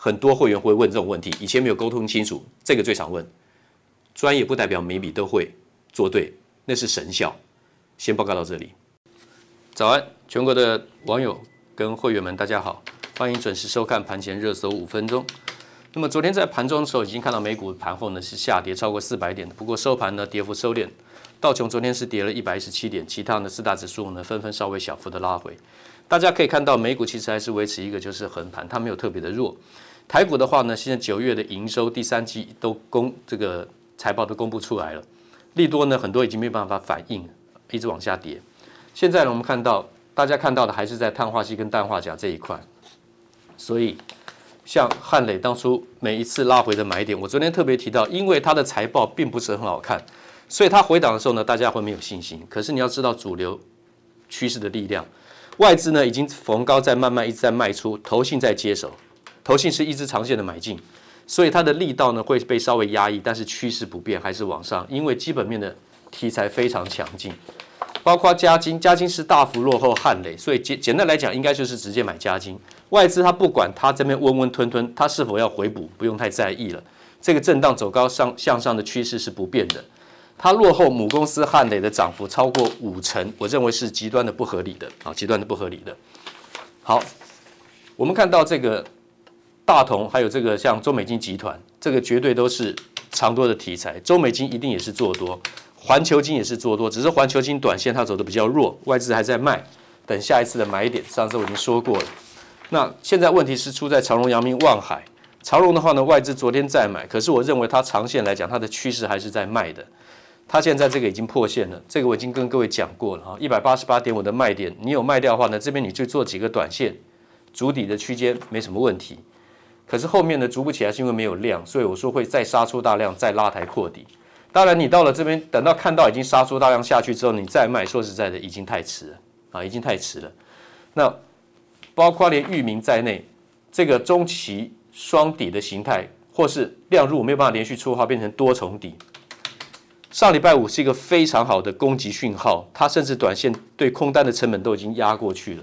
很多会员会问这种问题，以前没有沟通清楚，这个最常问。专业不代表每笔都会做对，那是神效。先报告到这里。早安，全国的网友。跟会员们，大家好，欢迎准时收看盘前热搜五分钟。那么昨天在盘中的时候，已经看到美股盘后呢是下跌超过四百点的，不过收盘呢跌幅收敛。道琼昨天是跌了一百一十七点，其他的四大指数呢纷纷稍微小幅的拉回。大家可以看到，美股其实还是维持一个就是横盘，它没有特别的弱。台股的话呢，现在九月的营收第三季都公这个财报都公布出来了，利多呢很多已经没有办法反应，一直往下跌。现在呢我们看到。大家看到的还是在碳化硅跟氮化钾这一块，所以像汉磊当初每一次拉回的买点，我昨天特别提到，因为它的财报并不是很好看，所以它回档的时候呢，大家会没有信心。可是你要知道主流趋势的力量，外资呢已经逢高在慢慢一直在卖出，投信在接手，投信是一支长线的买进，所以它的力道呢会被稍微压抑，但是趋势不变还是往上，因为基本面的题材非常强劲。包括嘉晶，嘉晶是大幅落后汉磊，所以简简单来讲，应该就是直接买嘉晶。外资它不管它这边温温吞吞，它是否要回补，不用太在意了。这个震荡走高上向上的趋势是不变的。它落后母公司汉磊的涨幅超过五成，我认为是极端的不合理的啊，极端的不合理的。好，我们看到这个大同，还有这个像中美金集团，这个绝对都是长多的题材。中美金一定也是做多。环球金也是做多，只是环球金短线它走的比较弱，外资还在卖，等下一次的买点。上次我已经说过了。那现在问题是出在长荣、阳明、望海。长荣的话呢，外资昨天在买，可是我认为它长线来讲，它的趋势还是在卖的。它现在这个已经破线了，这个我已经跟各位讲过了啊，一百八十八点五的卖点，你有卖掉的话呢，这边你就做几个短线，足底的区间没什么问题。可是后面呢，筑不起来是因为没有量，所以我说会再杀出大量，再拉抬扩底。当然，你到了这边，等到看到已经杀出大量下去之后，你再卖，说实在的，已经太迟了啊，已经太迟了。那包括连域名在内，这个中期双底的形态，或是量入没有办法连续出的话，变成多重底，上礼拜五是一个非常好的攻击讯号，它甚至短线对空单的成本都已经压过去了。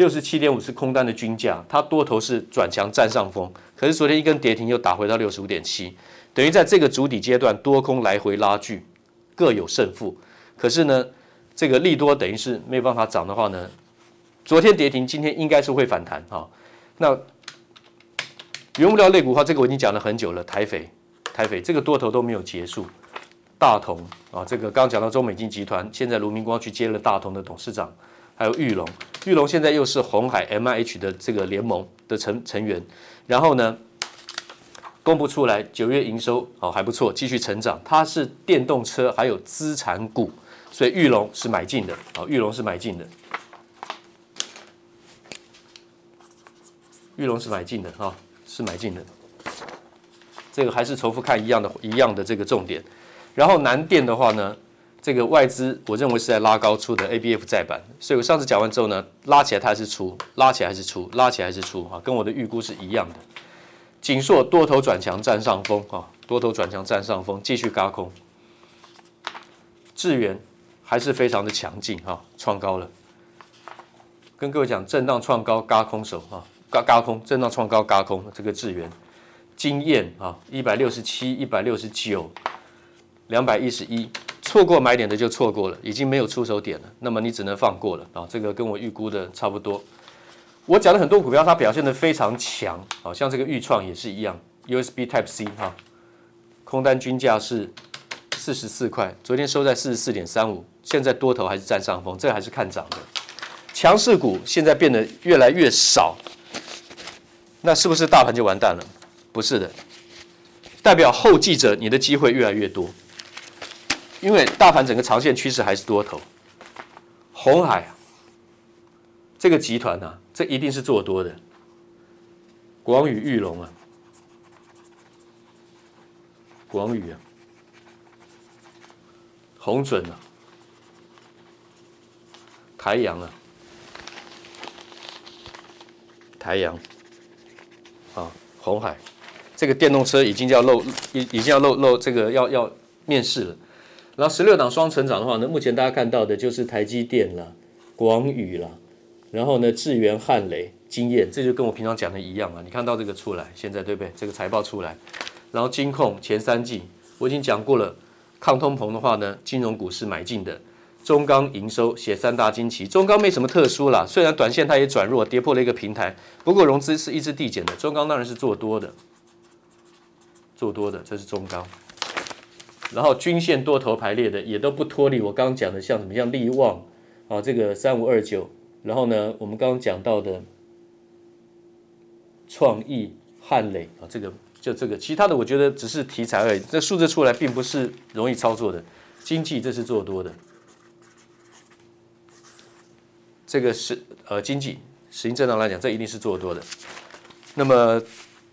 六十七点五是空单的均价，它多头是转强占上风，可是昨天一根跌停又打回到六十五点七，等于在这个主底阶段多空来回拉锯，各有胜负。可是呢，这个利多等于是没有办法涨的话呢，昨天跌停，今天应该是会反弹哈。那原物料类股的话，这个我已经讲了很久了，台肥，台肥这个多头都没有结束。大同啊，这个刚讲到中美金集团，现在卢明光去接了大同的董事长，还有裕隆，玉龙现在又是红海 MIH 的这个联盟的成成员，然后呢，公布出来九月营收哦还不错，继续成长，它是电动车还有资产股，所以玉龙是买进的，哦，玉龙是买进的，玉龙是买进的哈，是买进的，这个还是重复看一样的一样的这个重点。然后南电的话呢，这个外资我认为是在拉高出的 ABF 载板，所以我上次讲完之后呢，拉起来它还是出，拉起来还是出，拉起来还是出啊，跟我的预估是一样的。景硕多头转强占上风啊，多头转强占上风，继续嘎空。智源还是非常的强劲哈，创高了。跟各位讲，震荡创高嘎空手啊，嘎嘎空，震荡创高嘎空，这个智原，晶焱啊，一百六十七，一百六十九。两百一十一，错过买点的就错过了，已经没有出手点了，那么你只能放过了啊。这个跟我预估的差不多。我讲了很多股票，它表现得非常强，好像这个预创也是一样，USB Type C 哈，空单均价是四十四块，昨天收在四十四点三五，现在多头还是占上风，这个还是看涨的。强势股现在变得越来越少，那是不是大盘就完蛋了？不是的，代表后继者你的机会越来越多。因为大盘整个长线趋势还是多头，红海，这个集团啊，这一定是做多的。广宇、裕龙啊，广宇啊，鸿准啊，台阳啊，台阳。啊，红海，这个电动车已经要露，已已经要露露这个要要面世了。然后十六档双成长的话呢，目前大家看到的就是台积电啦、广宇啦，然后呢智源、汉雷、经验，这就跟我平常讲的一样啊。你看到这个出来，现在对不对？这个财报出来，然后金控前三季我已经讲过了，抗通膨的话呢，金融股是买进的。中钢营收写三大惊奇，中钢没什么特殊啦，虽然短线它也转弱，跌破了一个平台，不过融资是一直递减的，中钢当然是做多的，做多的，这是中钢。然后均线多头排列的也都不脱离我刚刚讲的，像什么像力旺啊，这个三五二九，然后呢，我们刚刚讲到的创意汉磊啊，这个就这个，其他的我觉得只是题材而已，这数字出来并不是容易操作的。经济这是做多的，这个是呃经济，实际震荡来讲，这一定是做多的。那么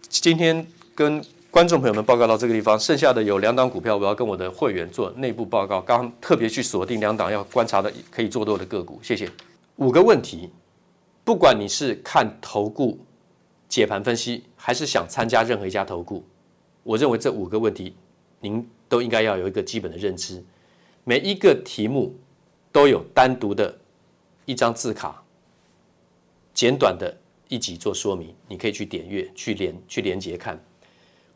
今天跟观众朋友们，报告到这个地方，剩下的有两档股票，我要跟我的会员做内部报告。刚特别去锁定两档要观察的可以做多的个股，谢谢。五个问题，不管你是看投顾解盘分析，还是想参加任何一家投顾，我认为这五个问题您都应该要有一个基本的认知。每一个题目都有单独的一张字卡，简短的一集做说明，你可以去点阅、去连、去连接看。